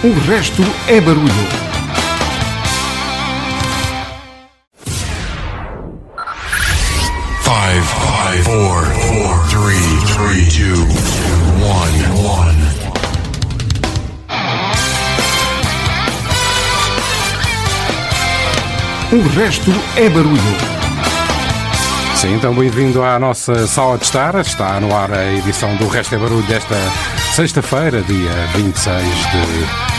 O resto é barulho. Five, five, four, four, three, three, two, one, one. O resto é barulho. Sim, então bem-vindo à nossa sala de estar. Está no ar a edição do Resto é Barulho desta sexta-feira, dia 26 de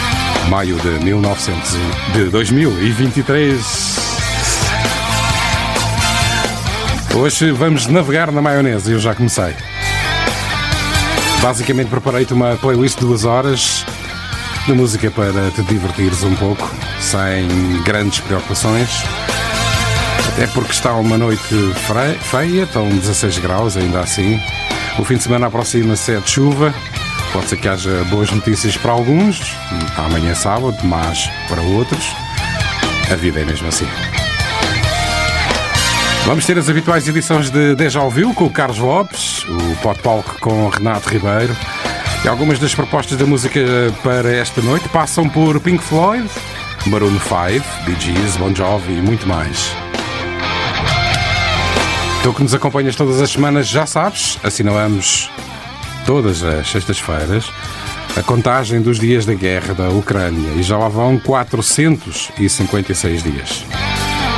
maio de, 1900, e- de 2023. Hoje vamos navegar na maionese, eu já comecei. Basicamente preparei-te uma playlist de duas horas de música para te divertires um pouco, sem grandes preocupações. Até porque está uma noite feia, estão 16 graus ainda assim. O fim de semana aproxima-se é de chuva. Pode ser que haja boas notícias para alguns, amanhã sábado, mas para outros, a vida é mesmo assim. Vamos ter as habituais edições de Deja Ouviu com o Carlos Lopes, o Pot Palco com o Renato Ribeiro. E algumas das propostas da música para esta noite passam por Pink Floyd, Maroon 5, Bee Gees, Bon Jovi e muito mais. Tu que nos acompanhas todas as semanas já sabes, assinalamos todas as sextas-feiras a contagem dos dias da guerra da Ucrânia e já lá vão 456 dias.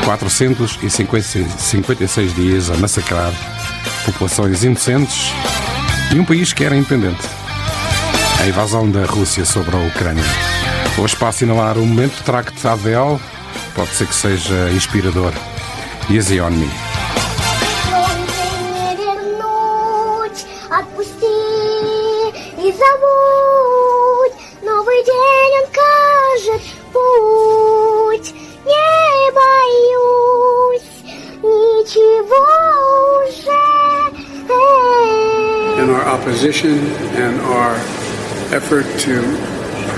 456 dias a massacrar populações inocentes e um país que era independente. A invasão da Rússia sobre a Ucrânia. Hoje, para assinalar o momento, trago-te pode ser que seja inspirador. Easy on me. Effort to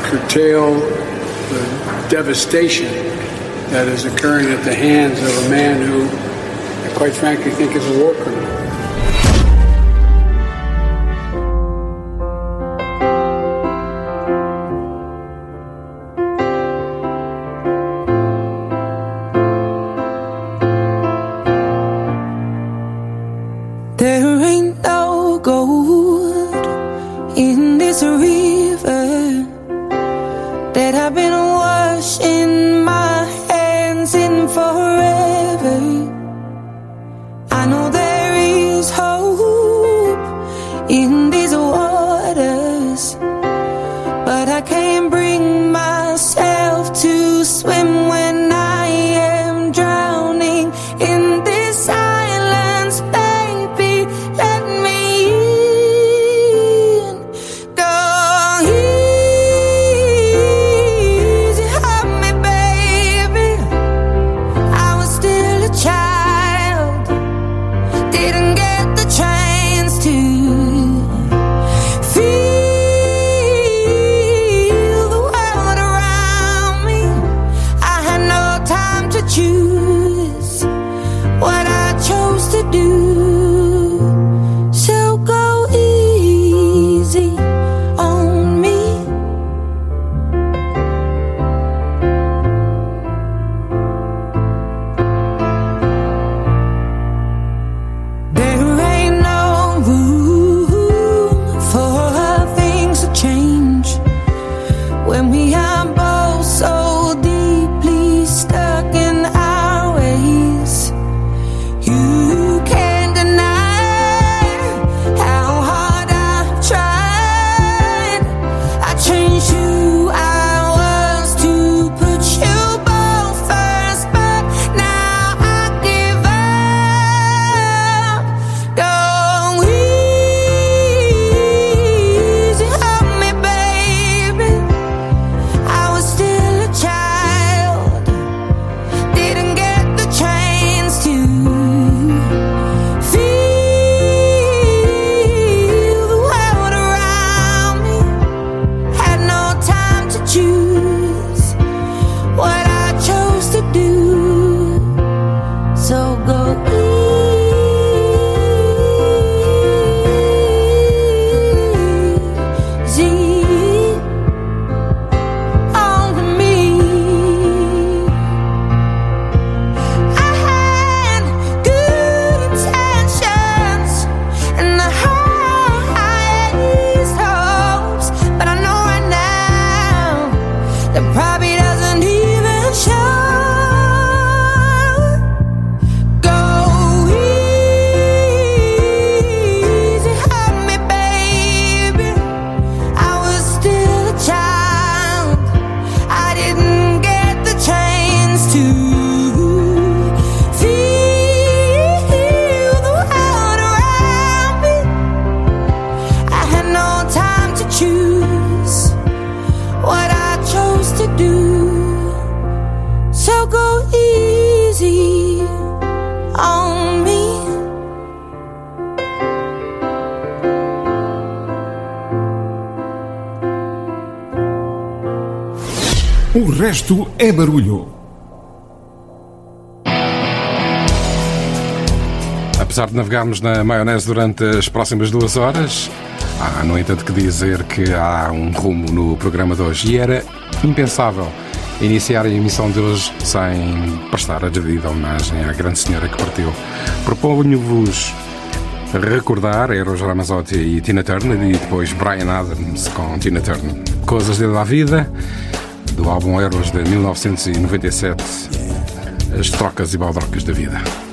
curtail the devastation that is occurring at the hands of a man who, I quite frankly, think is a war criminal. Navegarmos na maionese durante as próximas duas horas, há, no entanto, que dizer que há um rumo no programa de hoje. E era impensável iniciar a emissão de hoje sem prestar a devida homenagem à grande senhora que partiu. Proponho-vos recordar Eros Ramazzotti e Tina Turner e depois Brian Adams com Tina Turner. Coisas de la vida, do álbum Eros de 1997, as trocas e baldrocas da vida.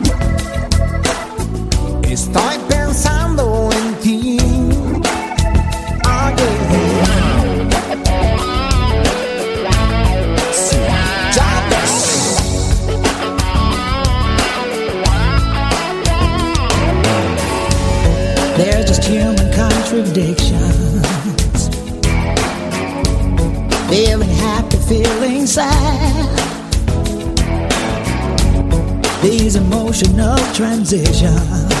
contradictions. Feeling happy, feeling sad. These emotional transitions.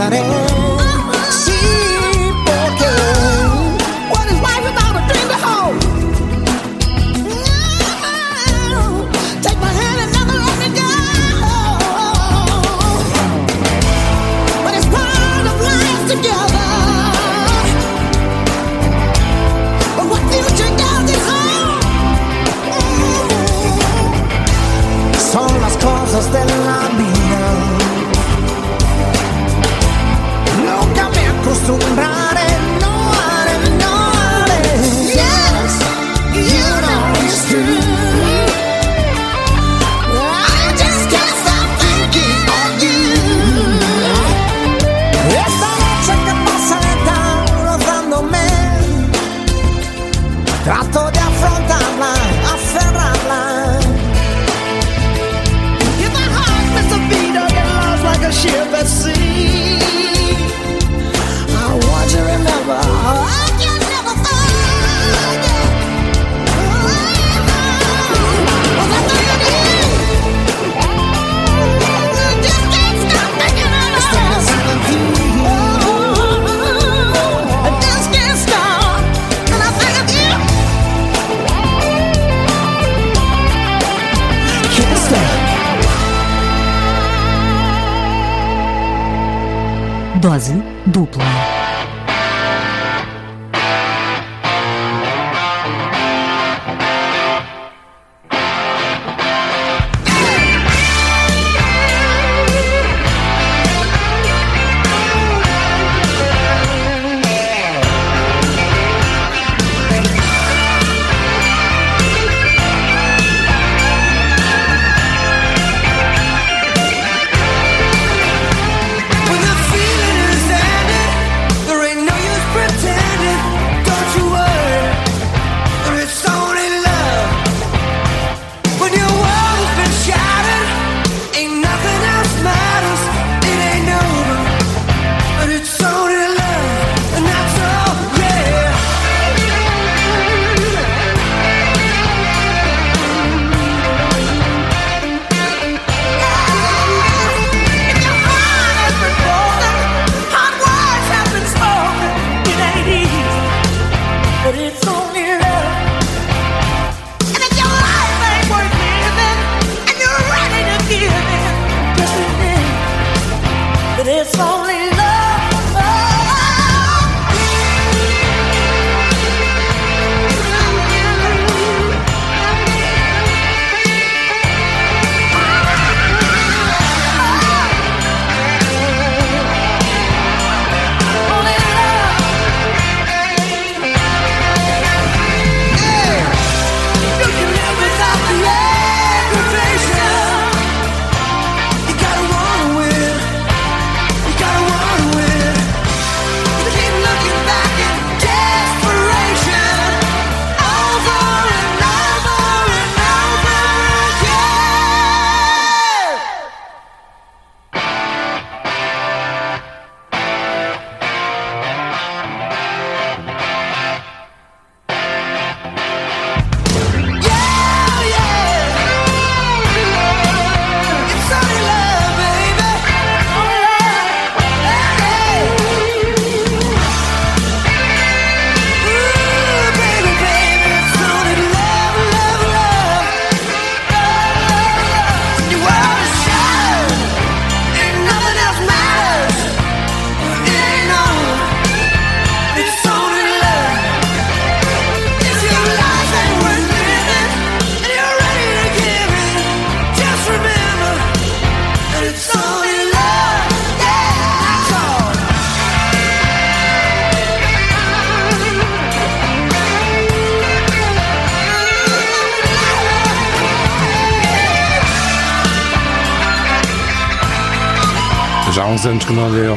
pasaré.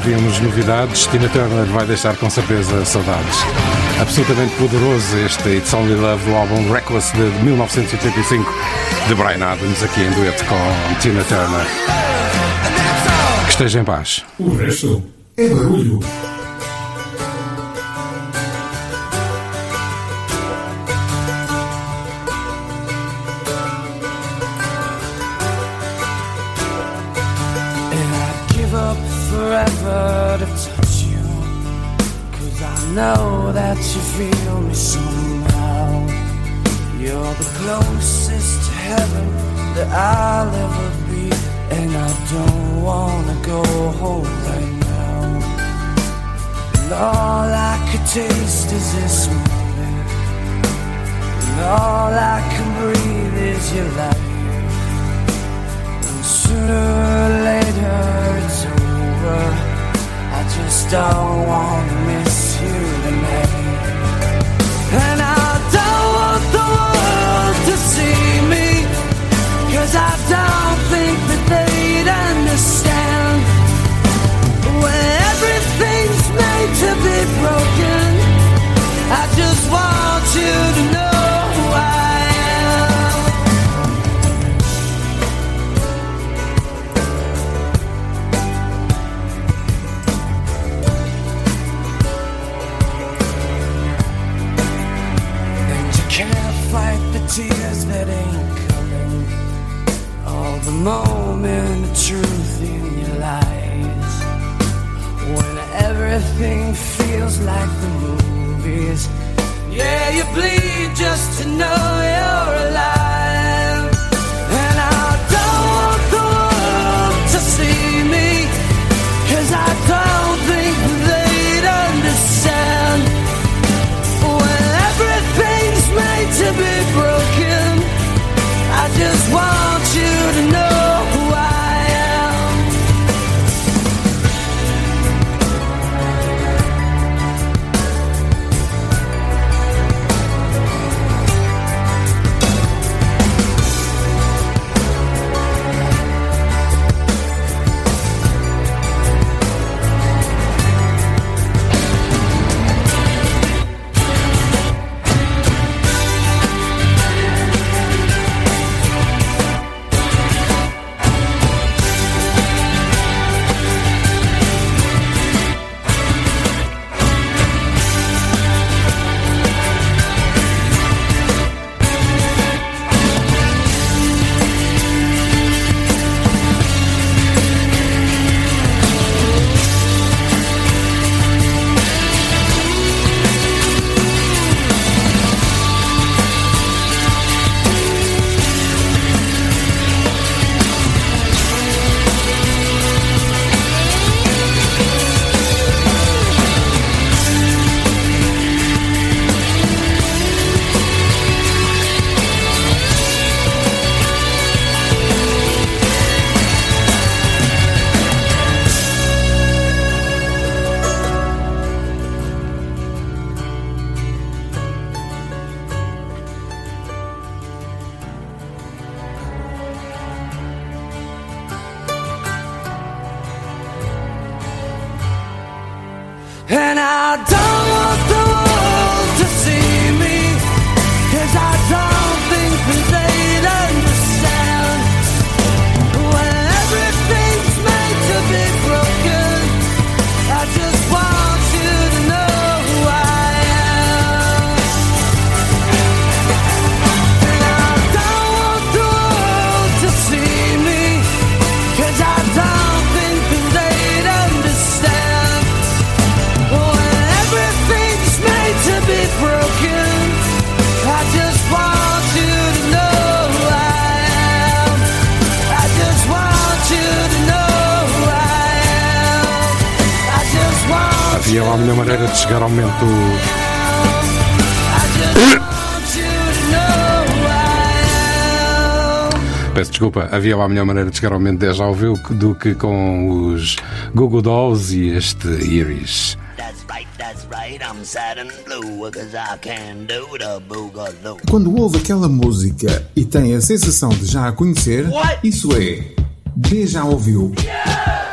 Ouvíamos novidades, Tina Turner vai deixar com certeza saudades. Absolutamente poderoso este It's Only Love do álbum Reckless de 1985 de Brian Adams, aqui em dueto com Tina Turner. Que esteja em paz. O resto é barulho. Know that you feel me somehow. You're the closest to heaven that I'll ever be. And I don't wanna go home right now. And all I could taste is this moment. And all I can like the movies. Yeah, you bleed just to know Peço desculpa, havia lá a melhor maneira de chegar ao momento de já ouviu do que com os Google Dolls e este Iris. Quando ouve aquela música e tem a sensação de já a conhecer, isso é. D já ouviu.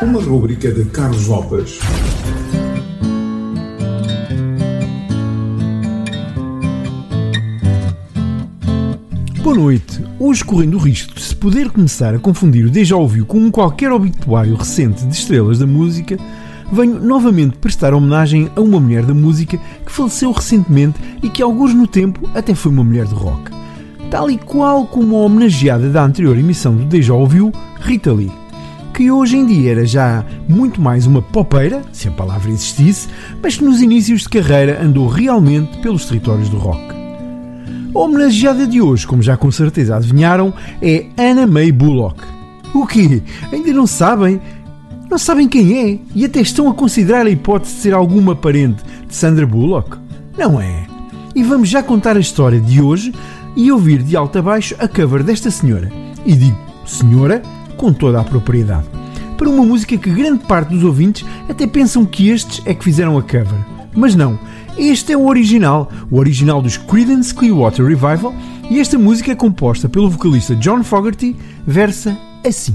Uma rúbrica de Carlos Lopes. Boa noite. Hoje, correndo o risco de se poder começar a confundir o déjà vu com qualquer obituário recente de estrelas da música, venho novamente prestar homenagem a uma mulher da música que faleceu recentemente e que, alguns no tempo, até foi uma mulher de rock. Tal e qual como a homenageada da anterior emissão do Déjà Vu, Rita Lee, que hoje em dia era já muito mais uma popeira, se a palavra existisse, mas que nos inícios de carreira andou realmente pelos territórios do rock. A homenageada de hoje, como já com certeza adivinharam, é Anna May Bullock. O quê? Ainda não sabem? Não sabem quem é e até estão a considerar a hipótese de ser alguma parente de Sandra Bullock? Não é? E vamos já contar a história de hoje e ouvir de alto a baixo a cover desta senhora. E digo senhora com toda a propriedade. Para uma música que grande parte dos ouvintes até pensam que estes é que fizeram a cover. Mas não, este é o original, o original dos Creedence Clearwater Revival, e esta música é composta pelo vocalista John Fogerty, versa assim.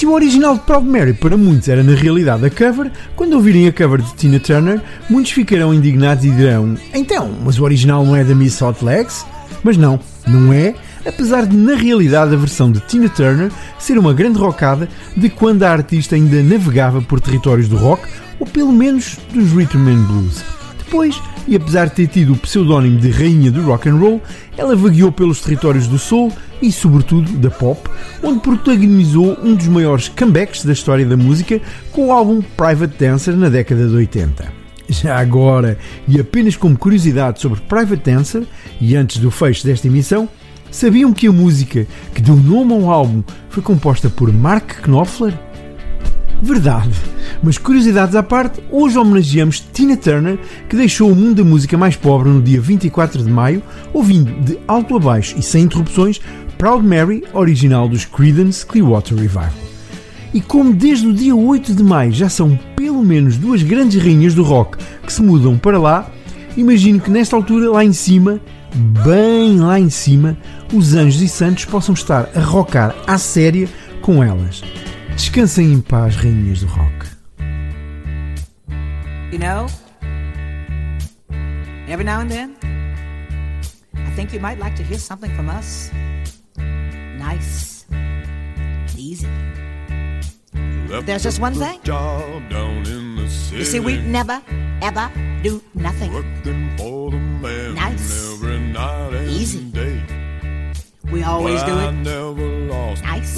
Se o original de Proud Mary para muitos era na realidade a cover, quando ouvirem a cover de Tina Turner, muitos ficarão indignados e dirão: Então, mas o original não é da Miss Hot Legs? Mas não, não é, apesar de na realidade a versão de Tina Turner ser uma grande rockada de quando a artista ainda navegava por territórios do rock, ou pelo menos dos rhythm and blues. Depois, e apesar de ter tido o pseudónimo de Rainha do Rock and Roll, ela vagueou pelos territórios do soul e, sobretudo, da pop, onde protagonizou um dos maiores comebacks da história da música com o álbum Private Dancer na década de 80. Já agora, e apenas como curiosidade sobre Private Dancer, e antes do fecho desta emissão, sabiam que a música que deu nome ao álbum foi composta por Mark Knopfler? Verdade. Mas curiosidades à parte, hoje homenageamos Tina Turner, que deixou o mundo da música mais pobre no dia 24 de maio, ouvindo de alto a baixo e sem interrupções Proud Mary, original dos Creedence Clearwater Revival. E como desde o dia 8 de maio já são pelo menos duas grandes rainhas do rock que se mudam para lá, imagino que nesta altura, lá em cima, bem lá em cima, os anjos e santos possam estar a rocar à séria com elas. Descansem em paz, rainhas do rock. You know, every now and then, I think you might like to hear something from us. Nice and easy. But there's just one thing. Job down in the city. You see, we never, ever do nothing. Working for the man Nice. every night and Easy. day. We always do it never lost Nice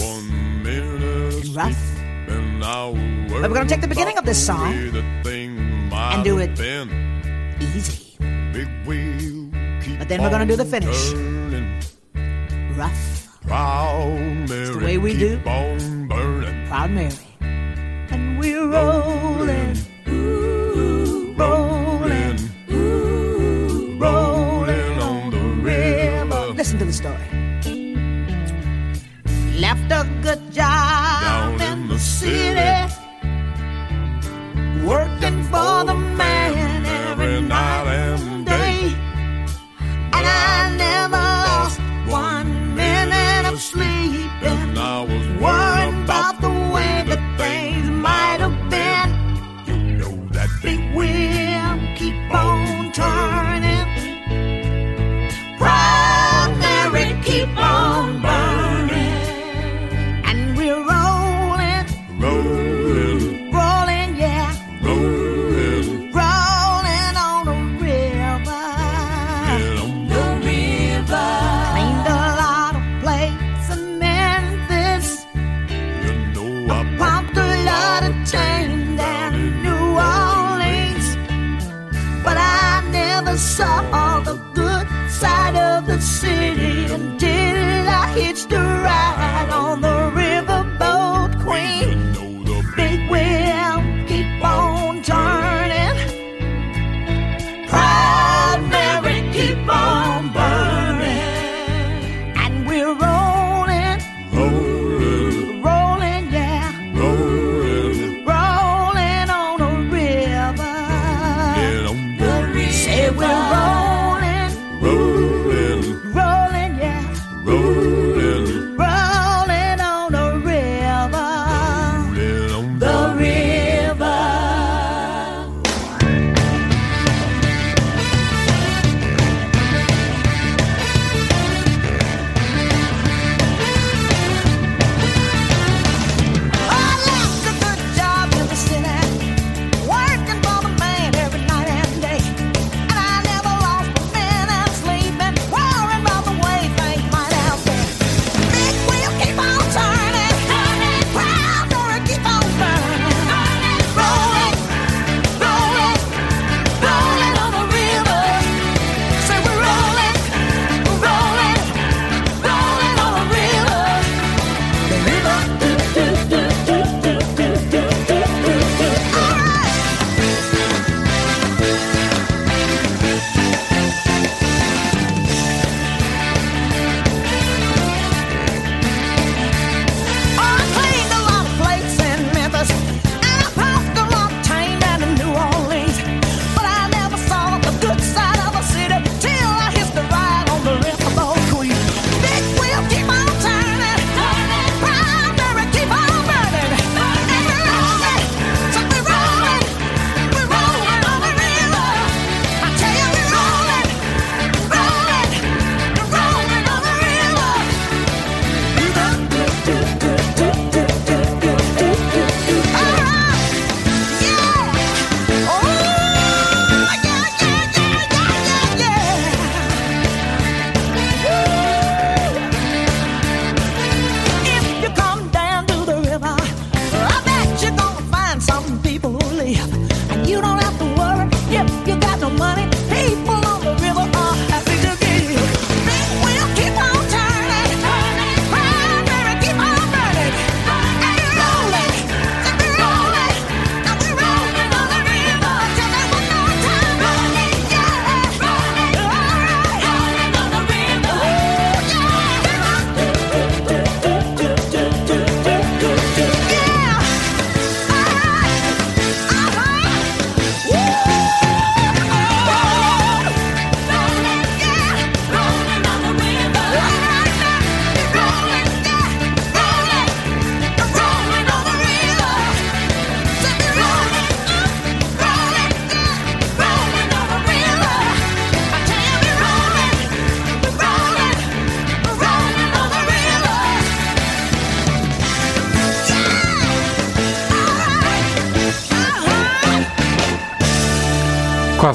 rough. But we're going to take the beginning of this song and do it easy. But then we're going to do the finish. Rough. Proud Mary. It's the way we do. Proud Mary. And we're rolling. For the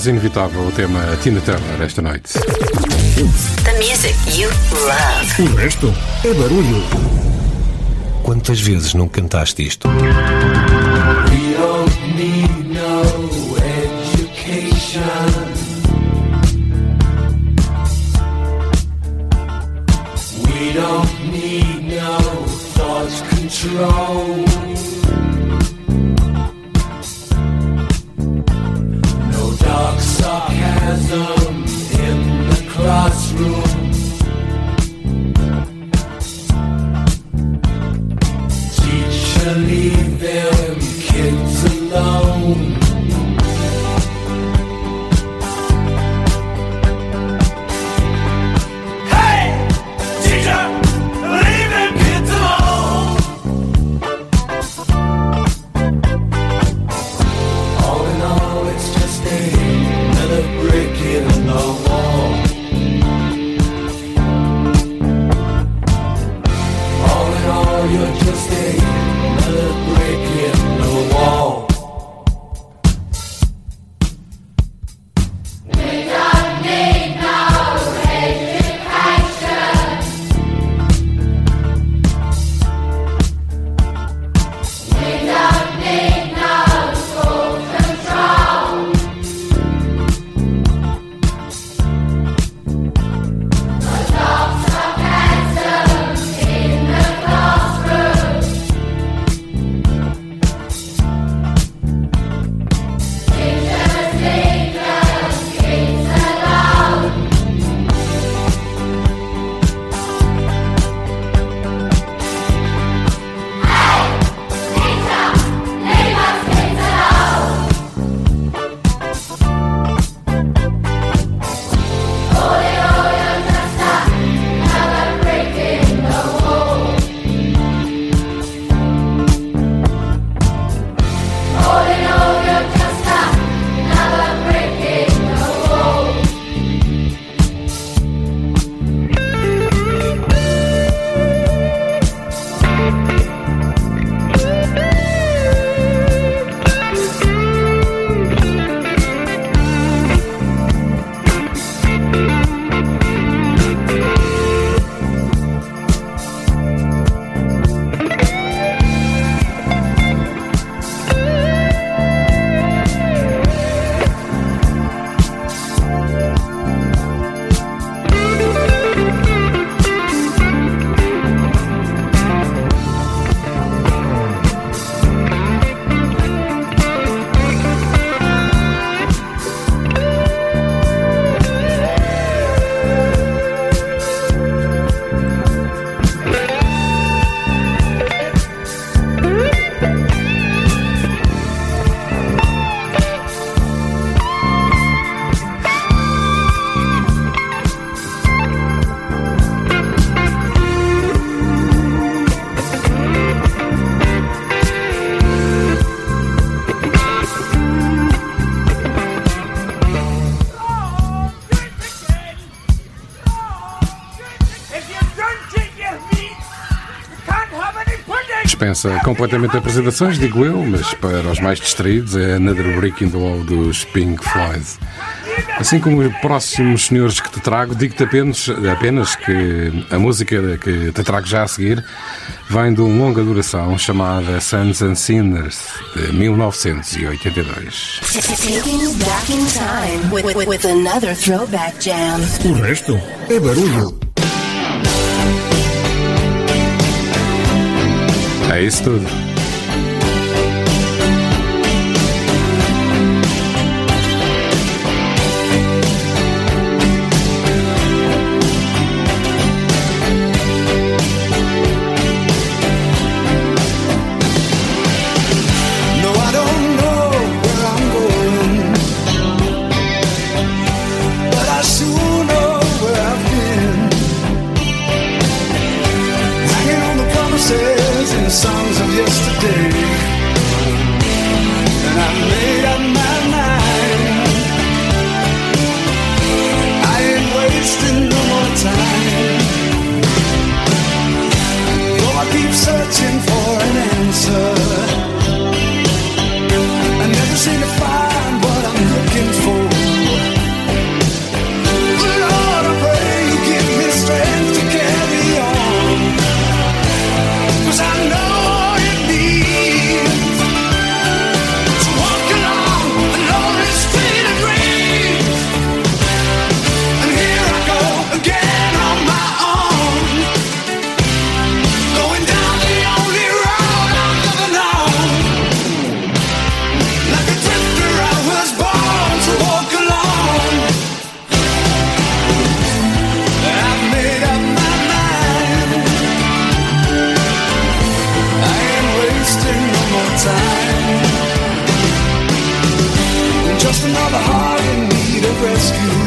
quase inevitável o tema Tina Turner esta noite. The music you love. O resto é barulho. Quantas vezes não cantaste isto? dispensa completamente apresentações, digo eu, mas para os mais distraídos é Another Breaking in the Wall dos Pink Floyd. Assim como os próximos senhores que te trago, digo-te apenas, apenas que a música que te trago já a seguir vem de uma longa duração chamada Sons and Sinners de 1982. O resto é barulho. É isso tudo. rescue.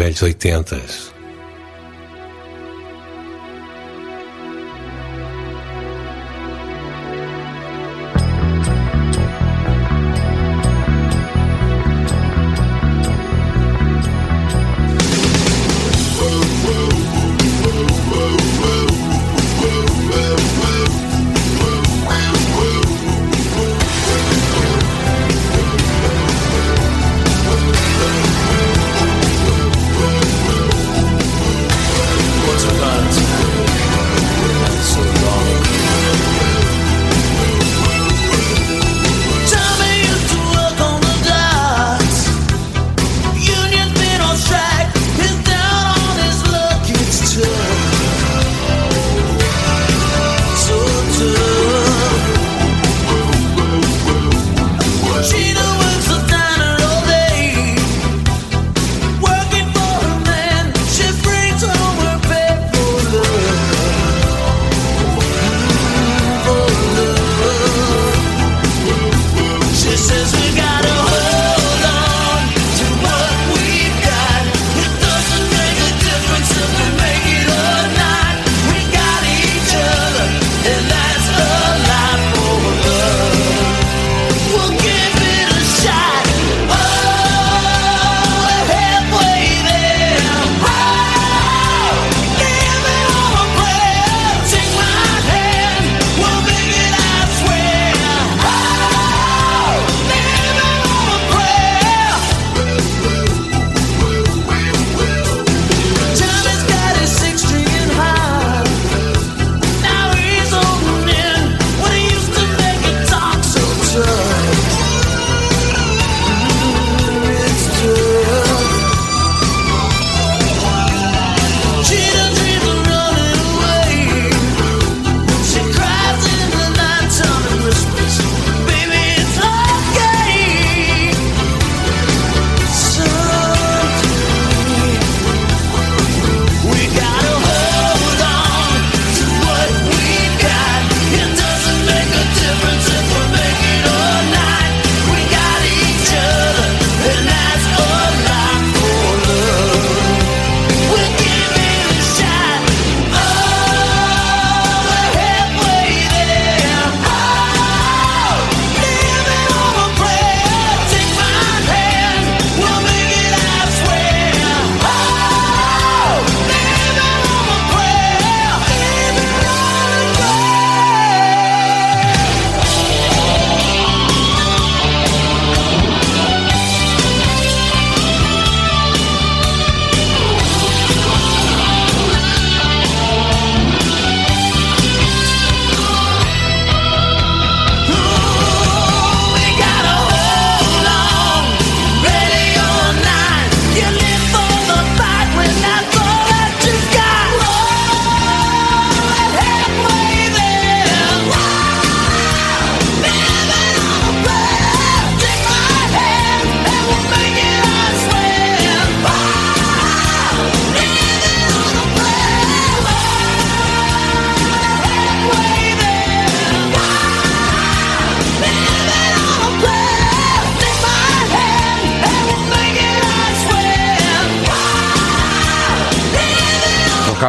velhos 80s.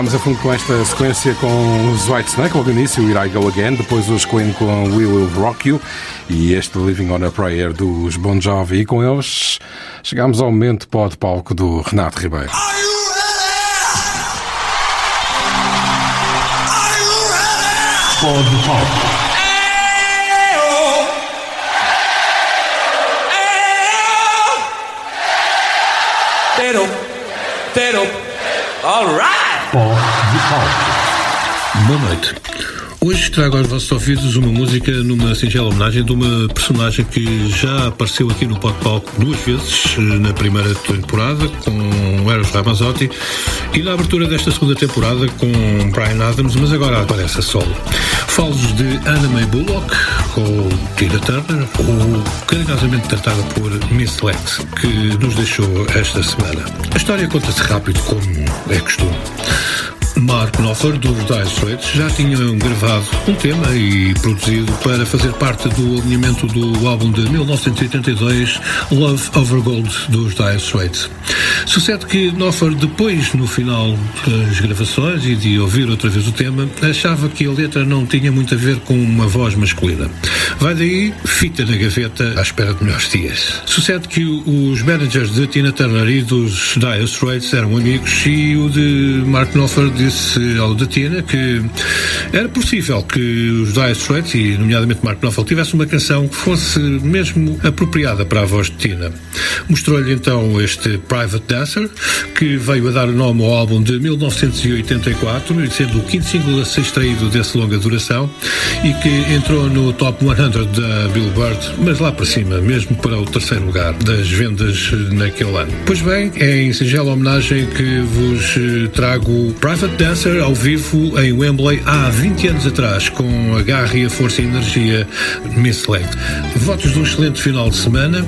estamos a fundo com esta sequência com os White Snake, logo no início, Here I Go Again, depois os Queen com We Will Rock You e este Living on a Prayer dos Bon Jovi. E com eles Chegamos ao momento pó-de-palco do Renato Ribeiro. Pó-de-palco. De Pop. Boa noite. Hoje trago aos vossos ouvidos uma música numa singela homenagem de uma personagem que já apareceu aqui no Pod Pop duas vezes, na primeira temporada com Eros Ramazzotti e na abertura desta segunda temporada com Brian Adams, mas agora aparece a solo. Falo-vos de Anna May Bullock, ou Tina Turner, ou carinhosamente tratada por Miss Lex, que nos deixou esta semana. A história conta-se rápido, como é costume. Mark Knopfler, dos Dire Straits, já tinham gravado um tema e produzido para fazer parte do alinhamento do álbum de 1982 Love Over Gold dos Dire Straits. Sucede que Knopfler, depois, no final das gravações e de ouvir outra vez o tema, achava que a letra não tinha muito a ver com uma voz masculina. Vai daí, fita na gaveta à espera de melhores dias. Sucede que os managers de Tina Turner e dos Dire Straits eram amigos e o de Mark Knopfler disse ao de Tina que era possível que os Dire Straits, e nomeadamente Mark Knopfler, tivesse uma canção que fosse mesmo apropriada para a voz de Tina. Mostrou-lhe então este Private Dancer, que veio a dar o nome ao álbum de 1984, sendo o quinto single a ser extraído desse longa duração, e que entrou no Top 100 da Billboard, mas lá para cima, mesmo para o terceiro lugar das vendas naquele ano. Pois bem, é em singela homenagem que vos eh, trago Private Dancer ao vivo em Wembley há 20 anos atrás, com a garra e a força e energia Miss Leg. Votos de um excelente final de semana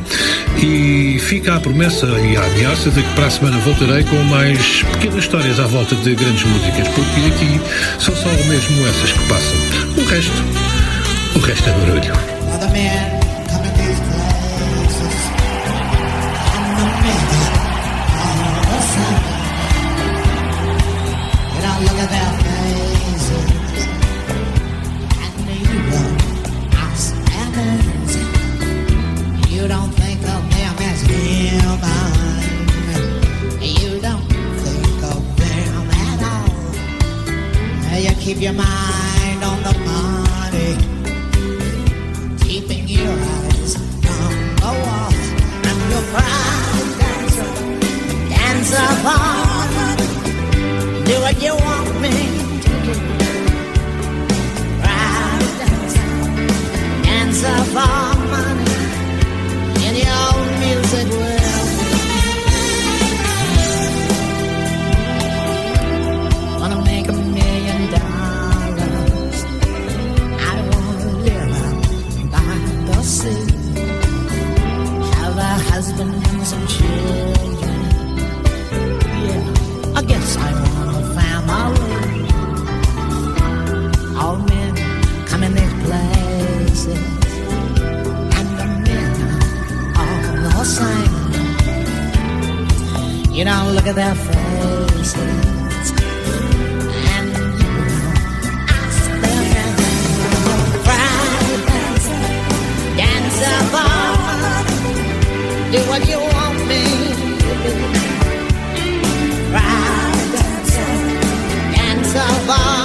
e fica a promessa e a ameaça de que para a semana voltarei com mais pequenas histórias à volta de grandes músicas, porque aqui são só mesmo essas que passam. O resto, o resto é barulho. Men keep your mind on the money keeping your eyes on the wall and your proud dancer, dancer on. Do what you want me to do. Proud dancer, dancer for look at their faces, and you ask them. Private dancer, dancer boy, do what you want me to do. Dancer for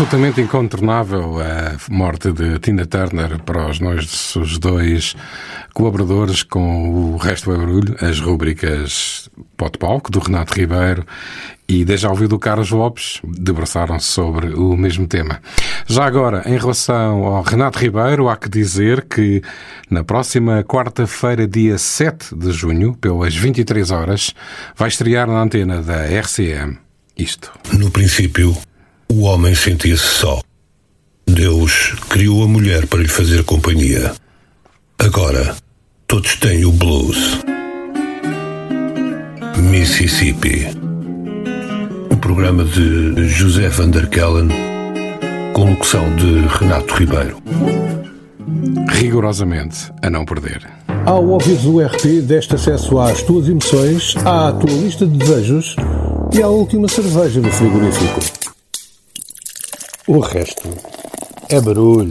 absolutamente incontornável a morte de Tina Turner para os nossos dois colaboradores com o Resto é Barulho, as rubricas Pote Palco, do Renato Ribeiro e Deja Ouviu do Carlos Lopes, debruçaram-se sobre o mesmo tema. Já agora, em relação ao Renato Ribeiro, há que dizer que na próxima quarta-feira, dia 7 de junho, pelas 23 horas, vai estrear na antena da RCM isto. No princípio, o homem sentia-se só. Deus criou a mulher para lhe fazer companhia. Agora, todos têm o blues. Mississippi. O programa de José Van der Kellen, com locução de Renato Ribeiro. Rigorosamente a não perder. Ao ouvires o RP, deste acesso às tuas emoções, à tua lista de desejos e à última cerveja no frigorífico. O resto é barulho.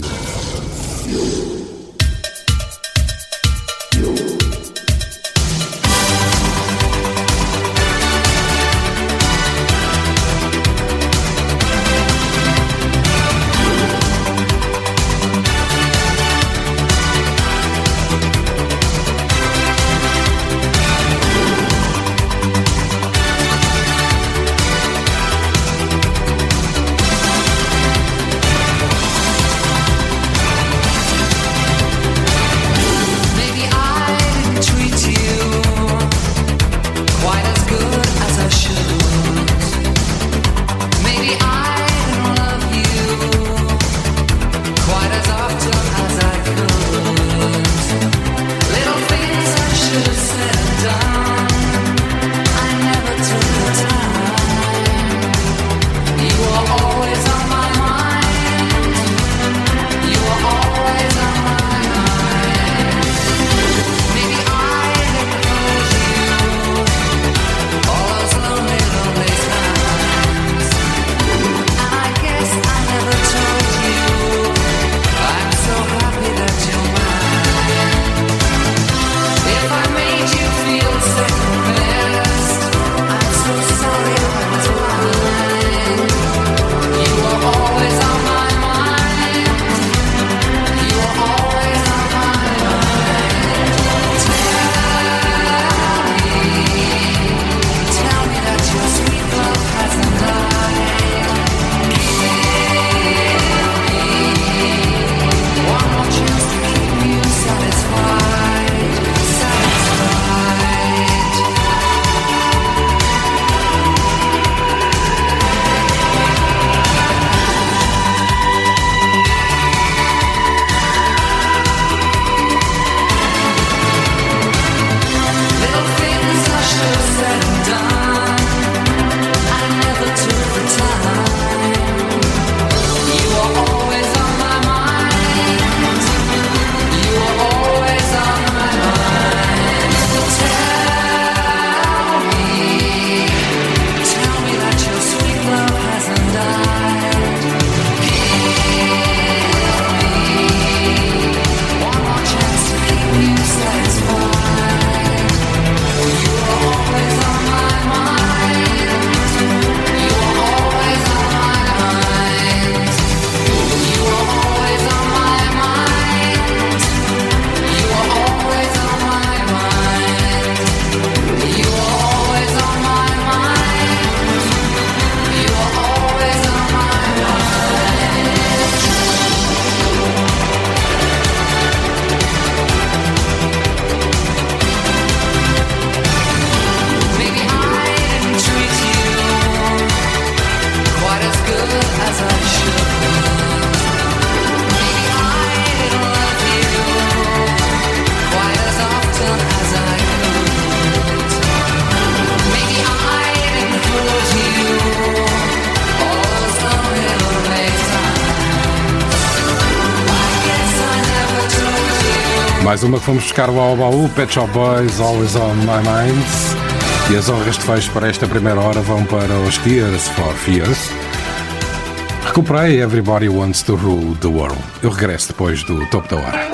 mais uma que fomos buscar lá ao baú, Pet Shop Boys, Always On My Mind. E as honras de fecho para esta primeira hora vão para os Tears for Fears. Recuperei Everybody Wants to Rule the World. Eu regresso depois do topo da hora.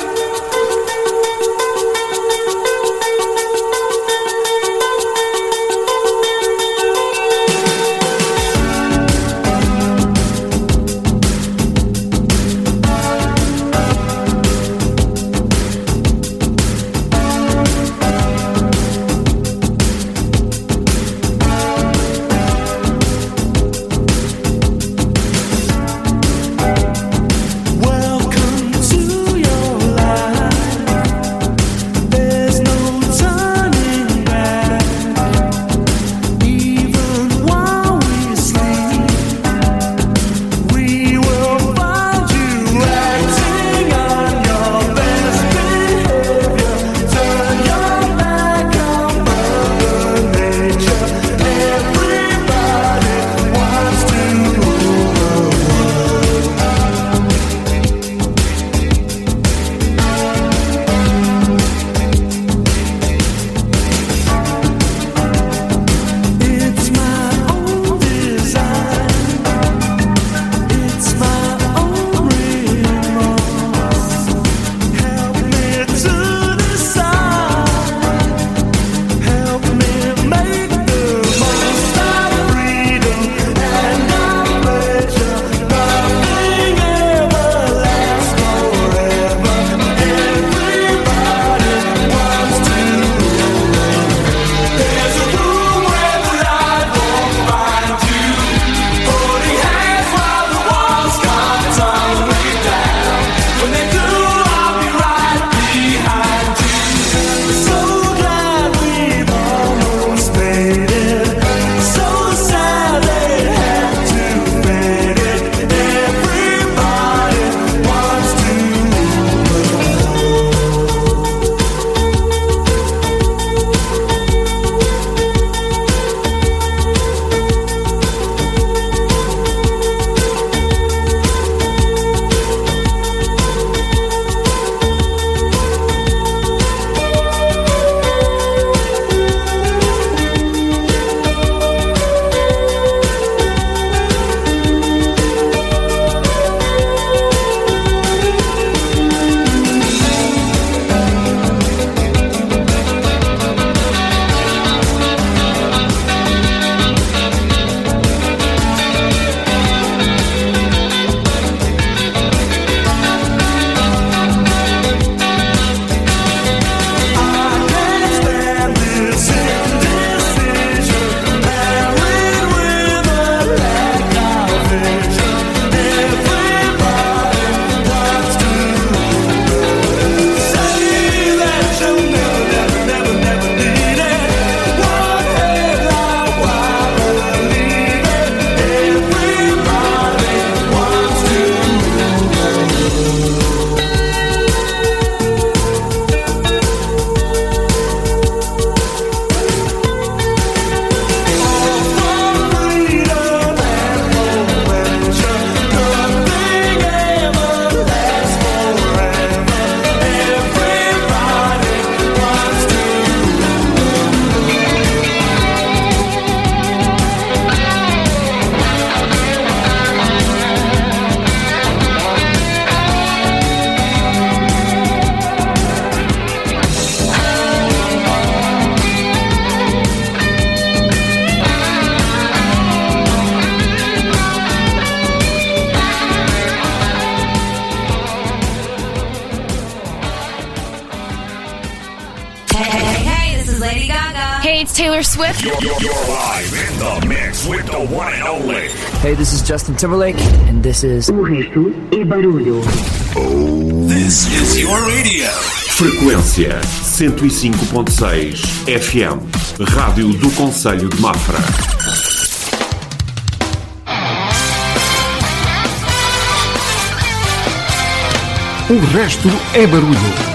Justin Timberlake, and this is. O resto é barulho. Oh. This is your radio. Frequência 105.6 FM. Rádio do Conselho de Mafra. O resto é barulho.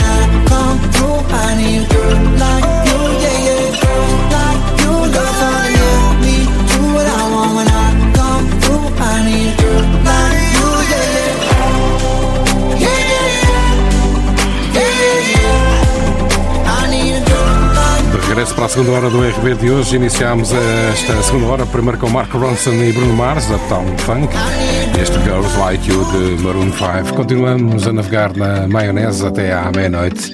regresso para a segunda hora do RB de hoje. Iniciámos esta segunda hora primeiro com Mark Ronson e Bruno Mars, Uptown Funk. Este Girls Like You de Maroon 5. Continuamos a navegar na maionese até à meia-noite.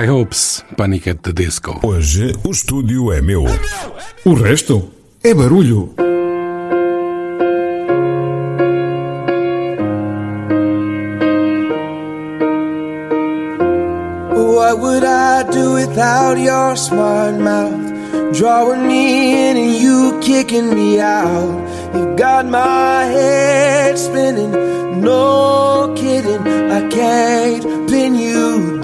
High Hopes, Panic at the Disco. Hoje o estúdio é meu. O resto é barulho. What would I do without your smart mouth? Drawing me in and you kicking me out. You've got my head spinning. No kidding, I can't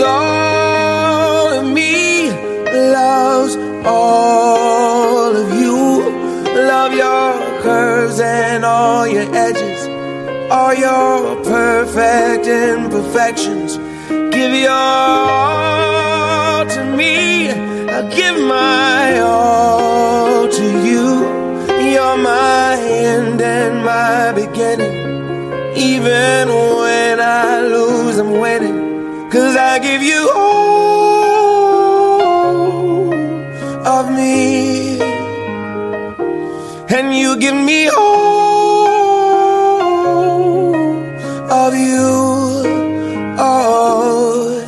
All of me loves all of you. Love your curves and all your edges, all your perfect imperfections. Give your all to me. I'll give my all to you. You're my end and my beginning. Even when I lose, I'm winning. Cause I give you all of me. And you give me all of you. Oh.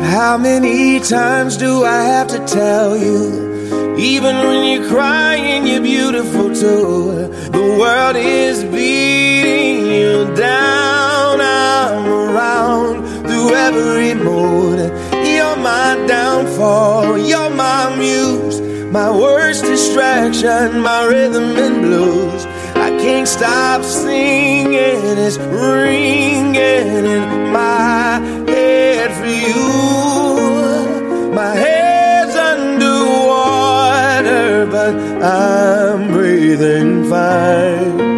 How many times do I have to tell you? Even when you're crying, you're beautiful too. The world is beating you down. Mood. You're my downfall. You're my muse. My worst distraction, my rhythm and blues. I can't stop singing. It's ringing in my head for you. My head's underwater, but I'm breathing fine.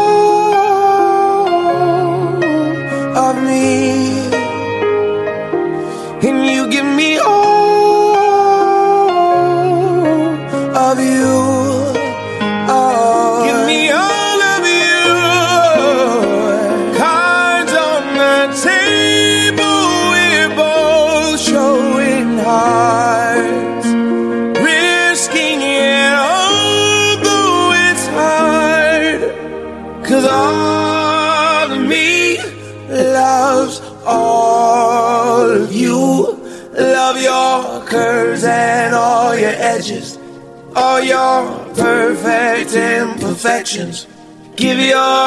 imperfections. Give your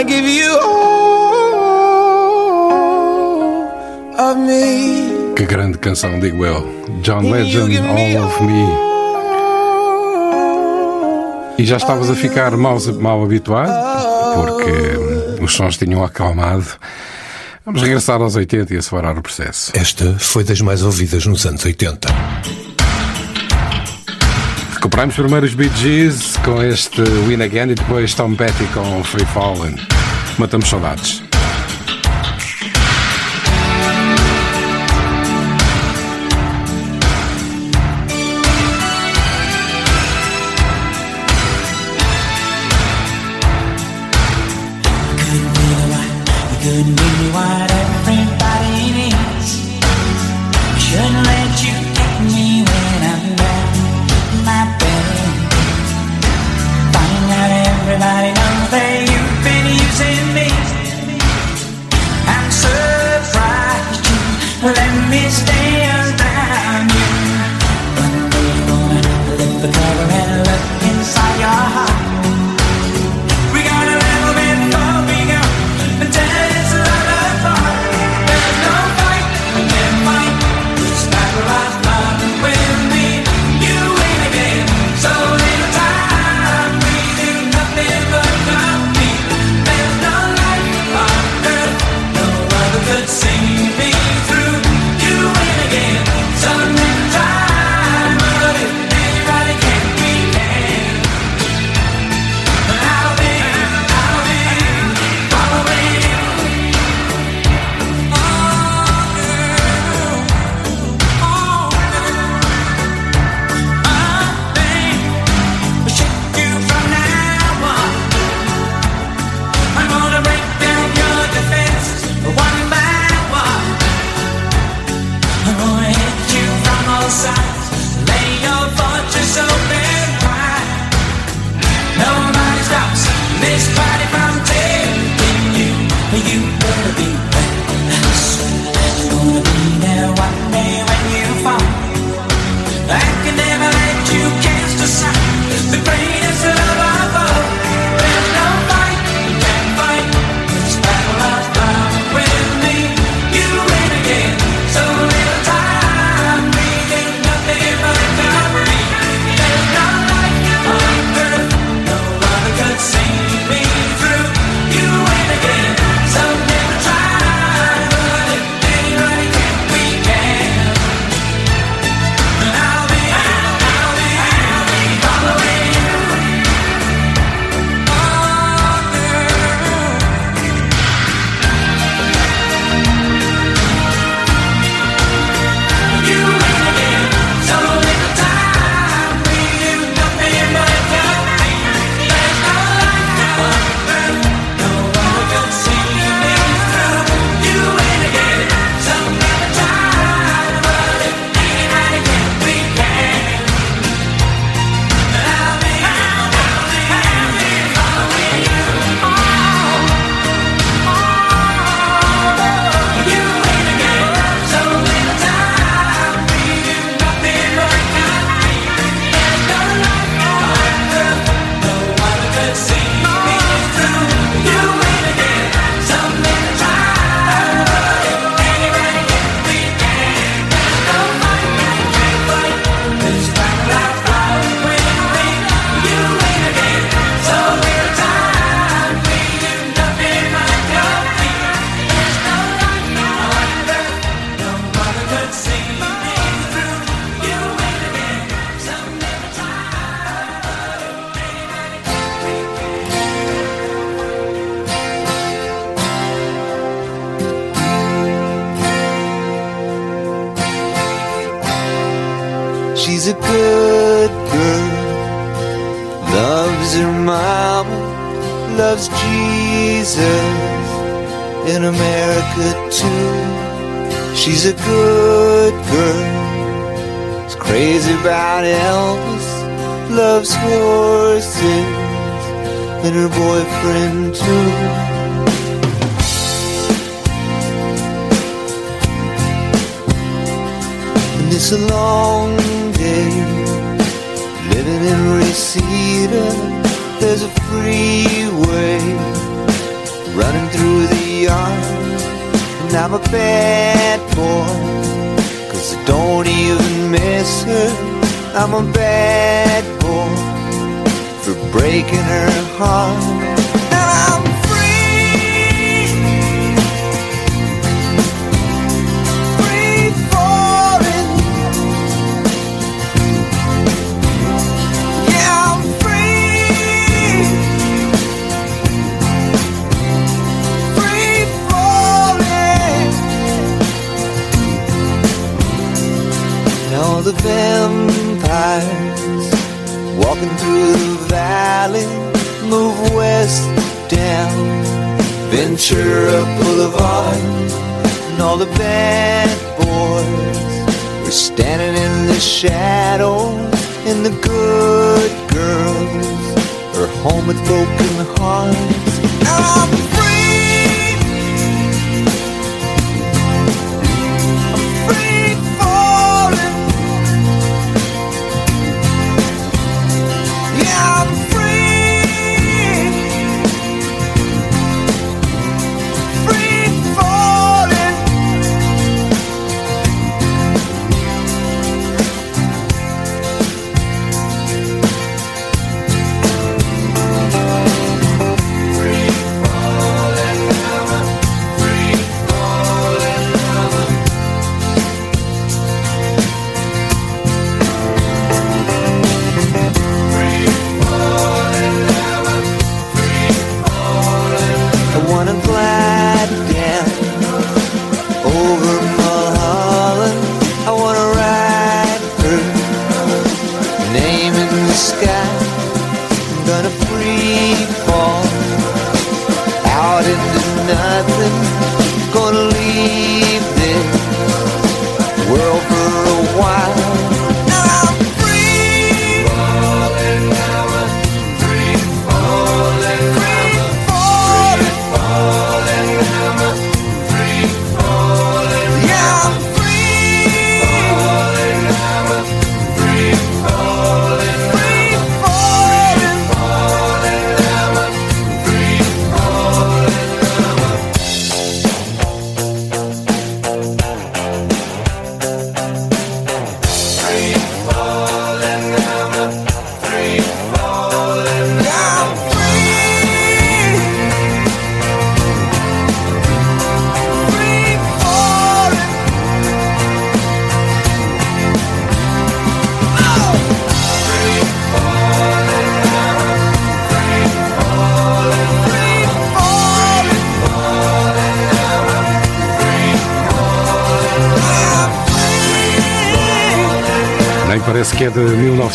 I give you all of me. Que grande canção, digo eu. John Legend, All of Me. E já estavas a ficar mal, mal habituado, porque os sons tinham acalmado. Vamos regressar aos 80 e acelerar o processo. Esta foi das mais ouvidas nos anos 80. Recuperamos primeiro os Bee Gees com este Win Again e depois Tom Petty com Free Fallen. Matamos saudades.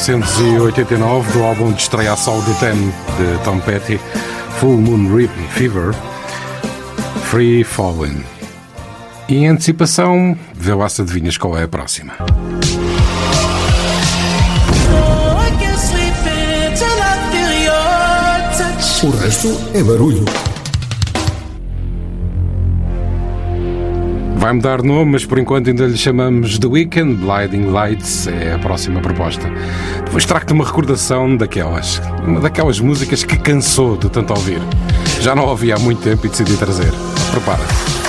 1989 do álbum de estreia do Ten de Tom Petty, Full Moon Rip Fever, Free Falling. E em antecipação, vê lá se adivinhas qual é a próxima. O resto é barulho. Vai mudar nome, mas por enquanto ainda lhe chamamos The Weekend. Blinding Lights é a próxima proposta. Hoje trago-te uma recordação daquelas, uma daquelas músicas que cansou de tanto ouvir. Já não ouvi há muito tempo e decidi trazer. Prepara-te.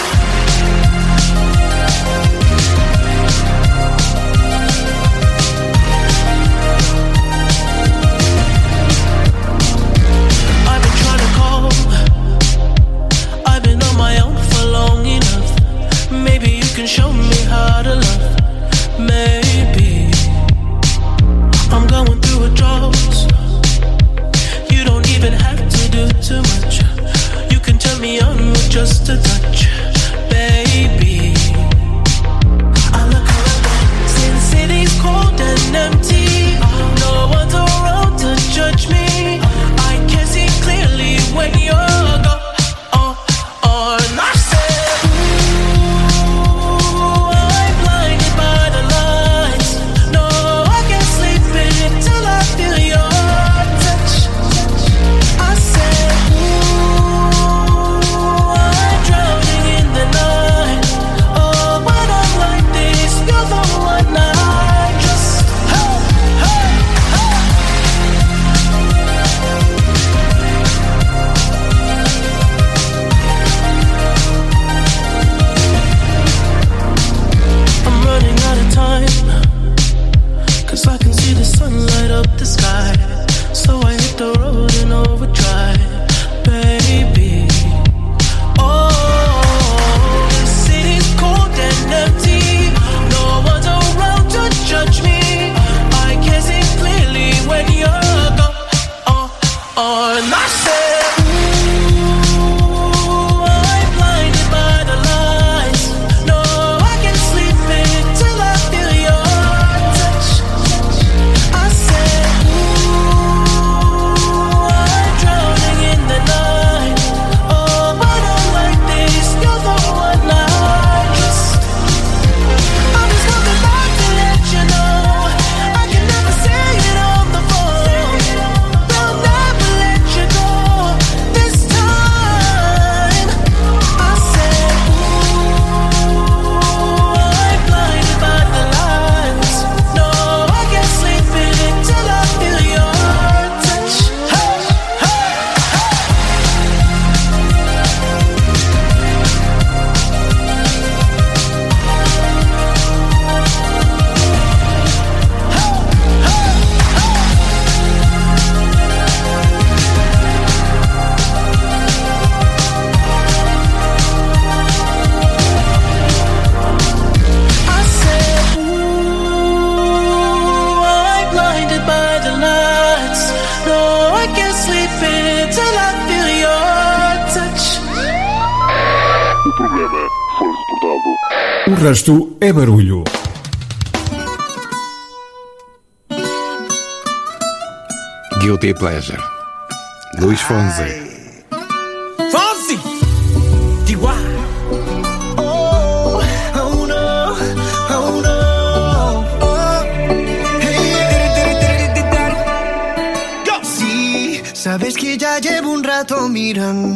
Barulho. Guilty Pleasure. Luís Fonzi. Oh, oh oh. Oh. Go. Sí, sabes que ya llevo un rato mirándote.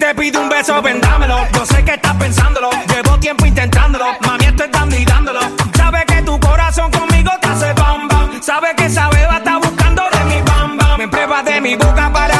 Te pido un beso, vendámelo. Yo sé que estás pensándolo. Llevo tiempo intentándolo. Mami, estoy dando y dándolo. Sabe que tu corazón conmigo te hace bam bam. Sabe que esa beba está buscando de mi bam. Me pruebas de mi boca para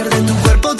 Y hacer de tu cuerpo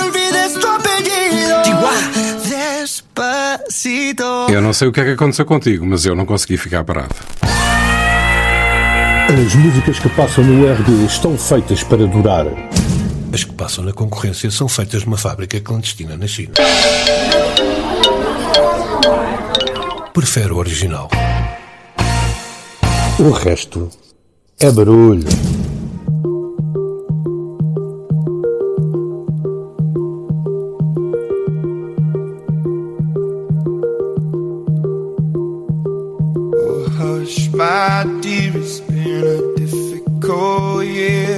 Eu não sei o que é que aconteceu contigo, mas eu não consegui ficar parado. As músicas que passam no RD estão feitas para durar. As que passam na concorrência são feitas numa fábrica clandestina na China. Prefere o original. O resto é barulho. My dear, it's been a difficult year.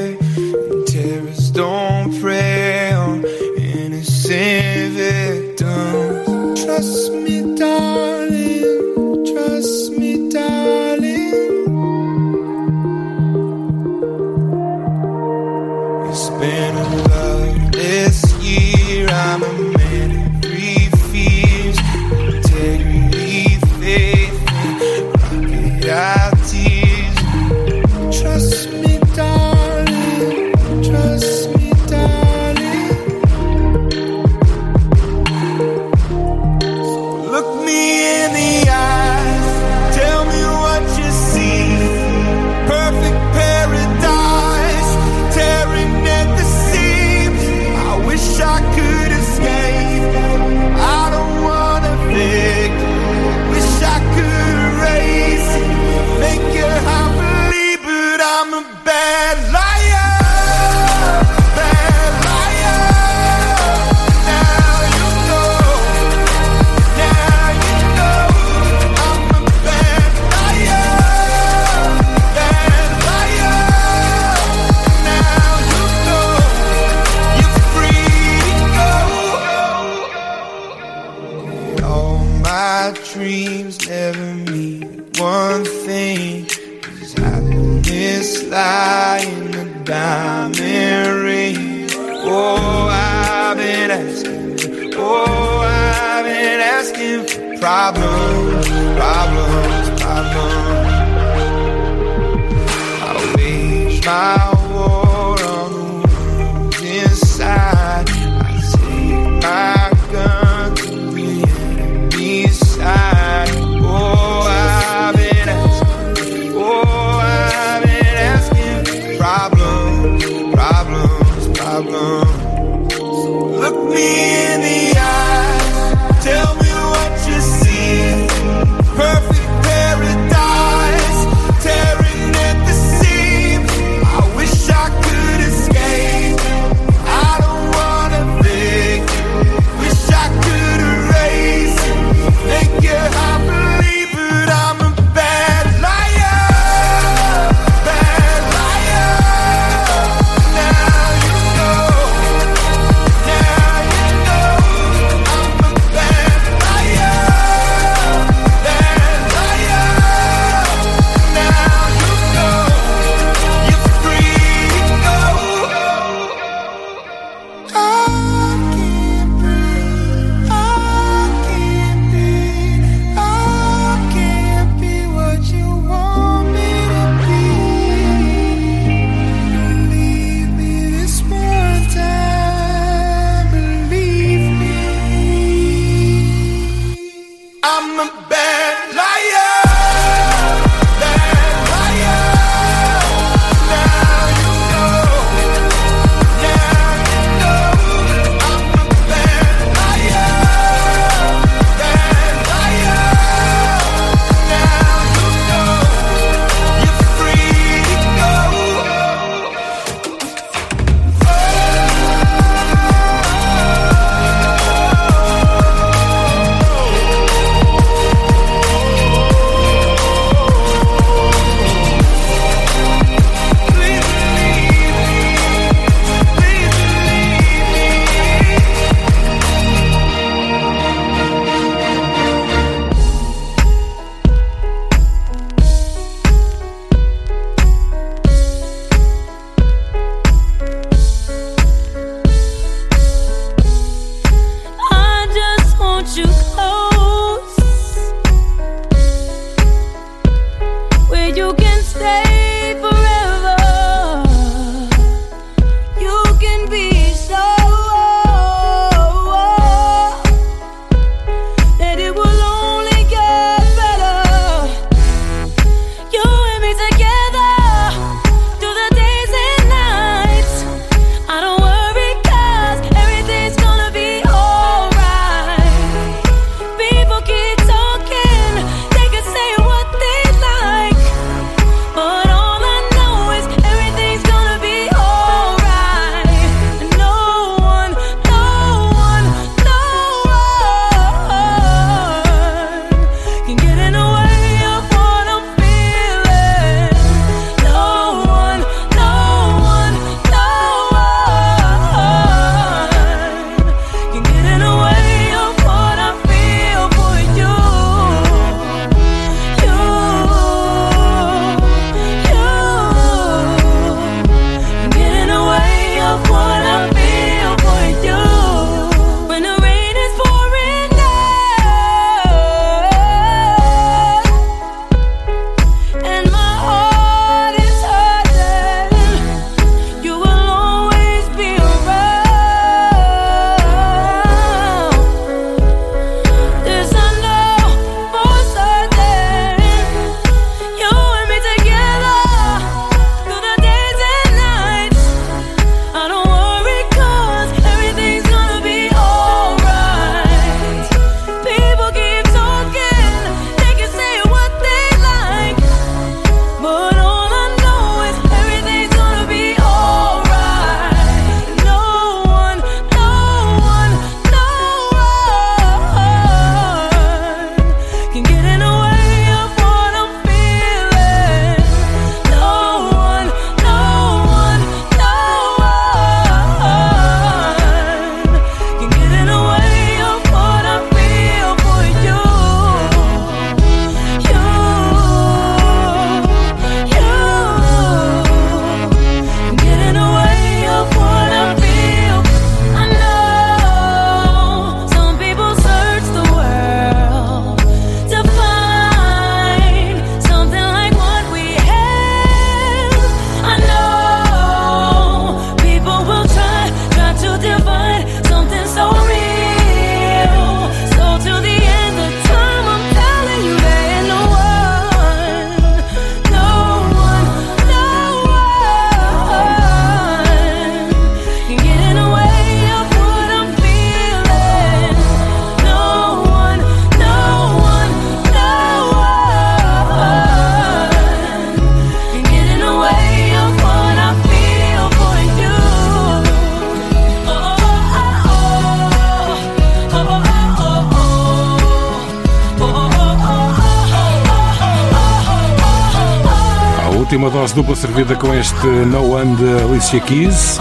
dupla servida com este No One de Alicia Keys.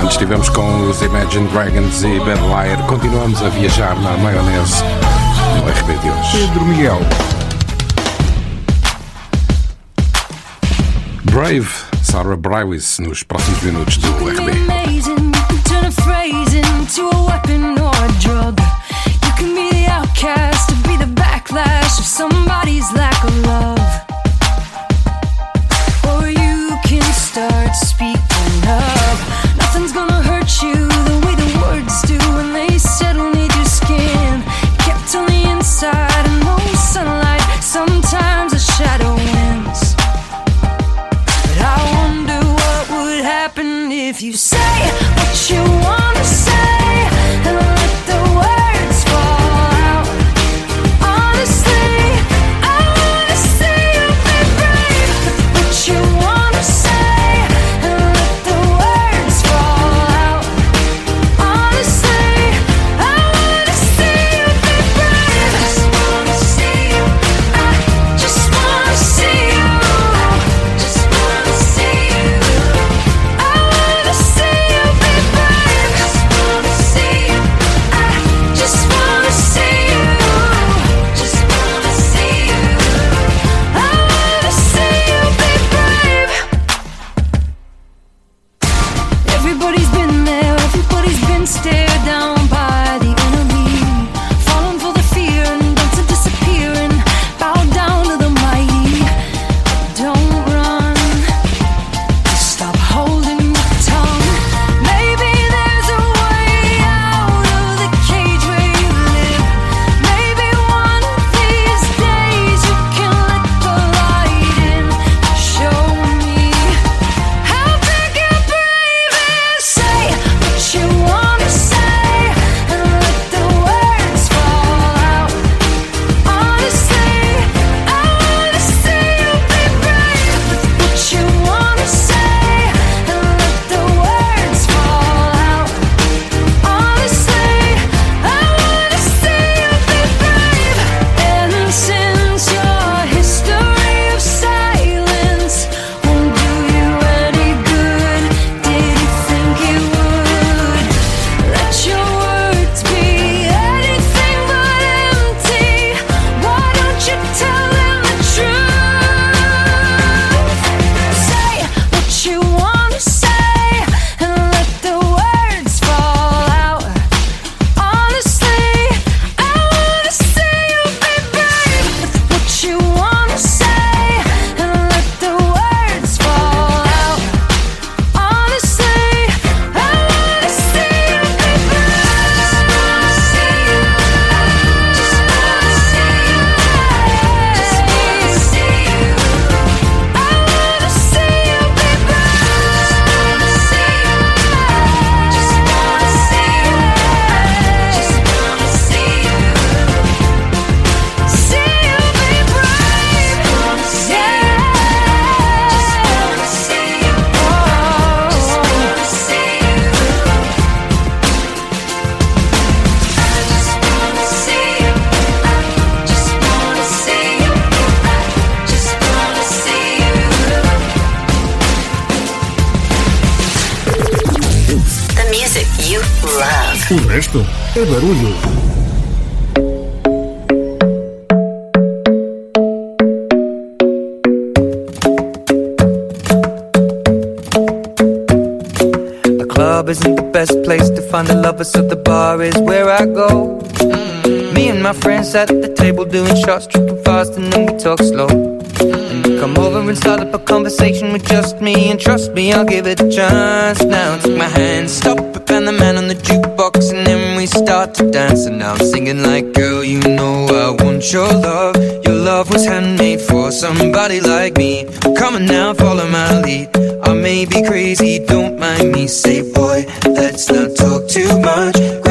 Antes estivemos com os Imagine Dragons e Bad Liar. Continuamos a viajar na maionese no RB de hoje. Pedro Miguel. Brave, Sarah Brywis, nos próximos minutos do RB. Outcast to be the backlash of somebody's lack of love.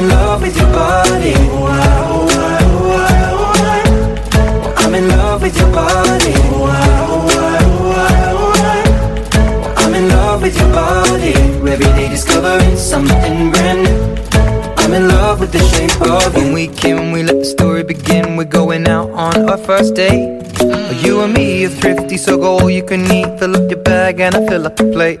in love with your body. I'm in love with your body. I'm in love with your body. Every day discovering something brand new. I'm in love with the shape of you. When we came, we let the story begin. We're going out on our first date. You and me are thrifty, so go all you can eat. Fill up your bag and I fill up the plate.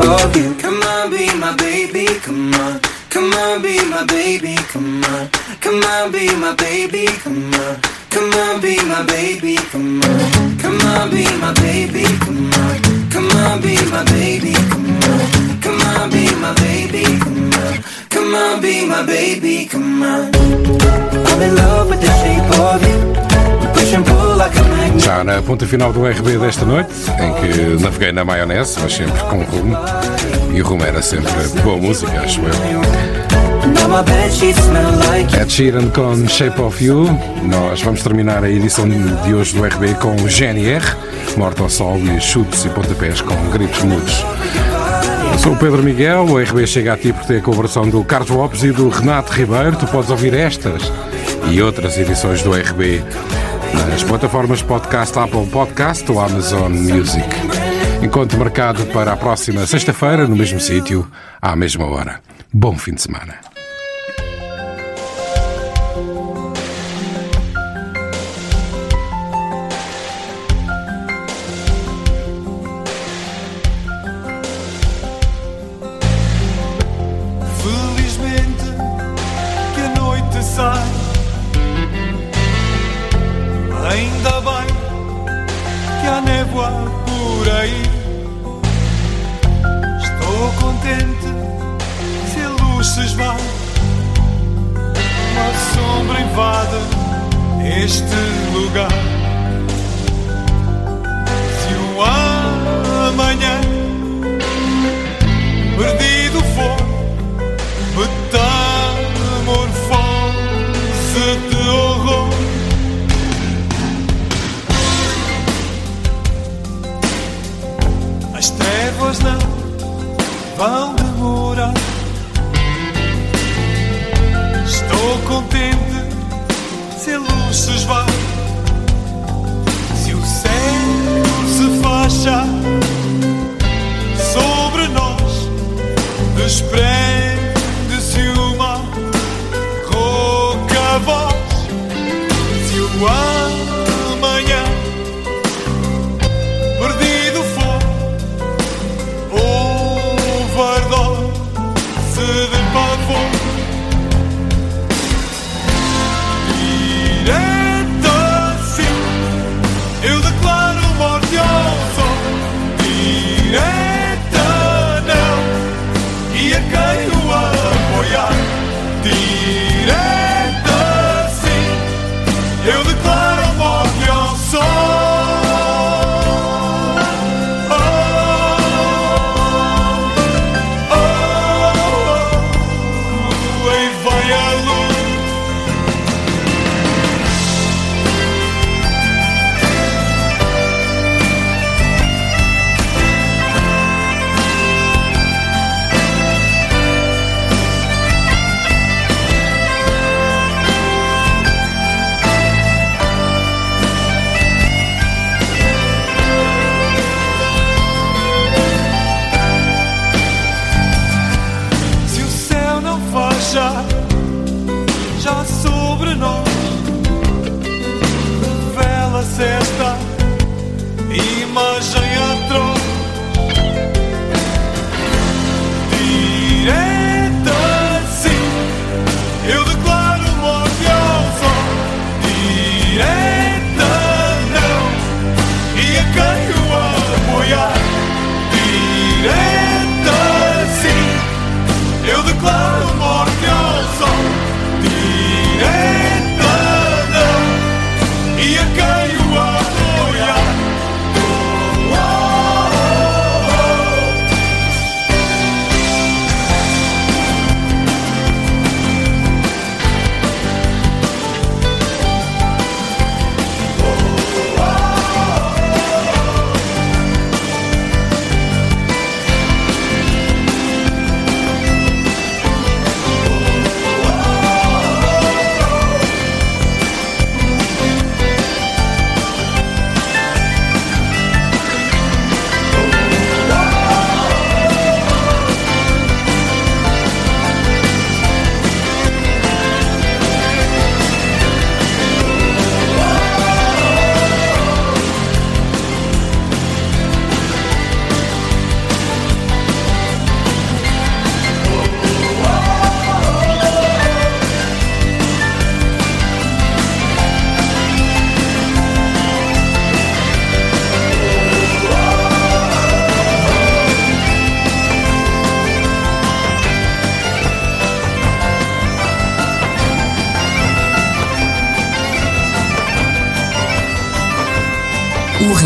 of you. Come on, be my baby, come on. Come on, be my baby, come on. Come on, be my baby, come on. Come on, be my baby, come on. Come on, be my baby, come on. Come on, be my baby, come on. Come on, be my baby, come on. Come on, be my baby, come on. I'm in love with the shape of you. Já na ponta final do RB desta noite, em que naveguei na maionese, mas sempre com rumo. E o rumo era sempre boa música, acho eu. Ed Sheeran com Shape of You. Nós vamos terminar a edição de hoje do RB com GNR, Morto ao Sol e chutes e pontapés com gritos mudos. Sou o Pedro Miguel, o RB chega a ti por ter a colaboração do Carlos Lopes e do Renato Ribeiro. Tu podes ouvir estas e outras edições do RB nas plataformas podcast Apple Podcast ou Amazon Music. Encontro marcado para a próxima sexta-feira, no mesmo sítio, à mesma hora. Bom fim de semana. Invade este lugar. Se o amanhã perdido for metamorfose de horror. As trevas não vão desprezo.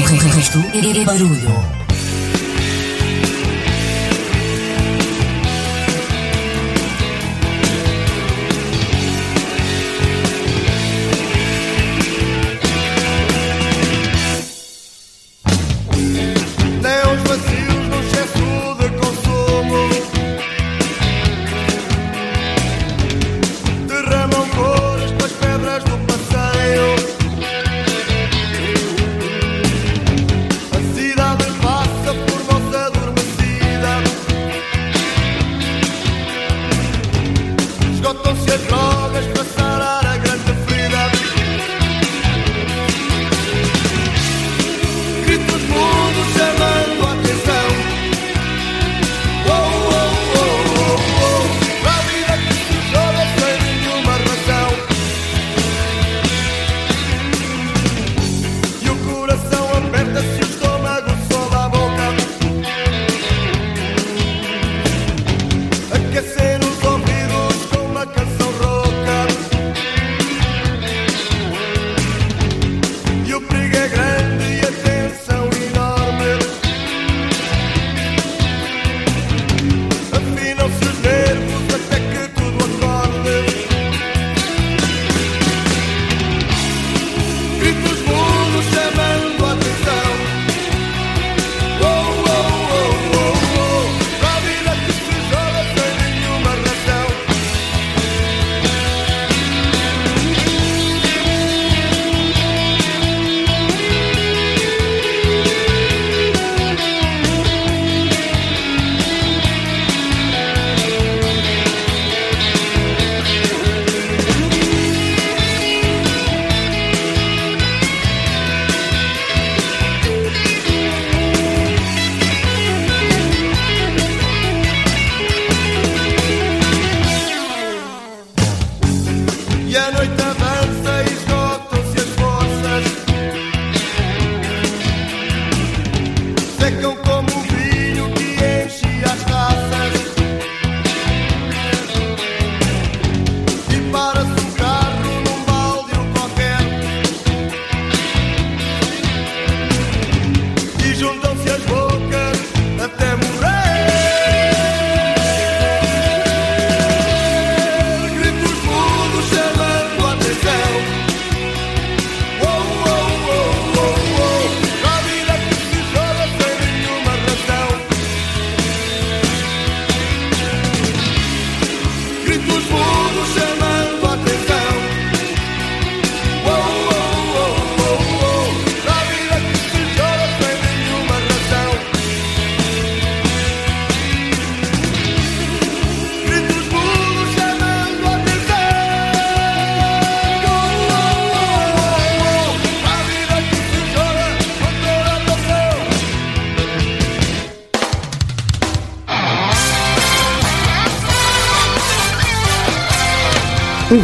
Resto é barulho.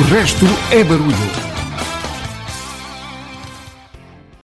Resto é barulho.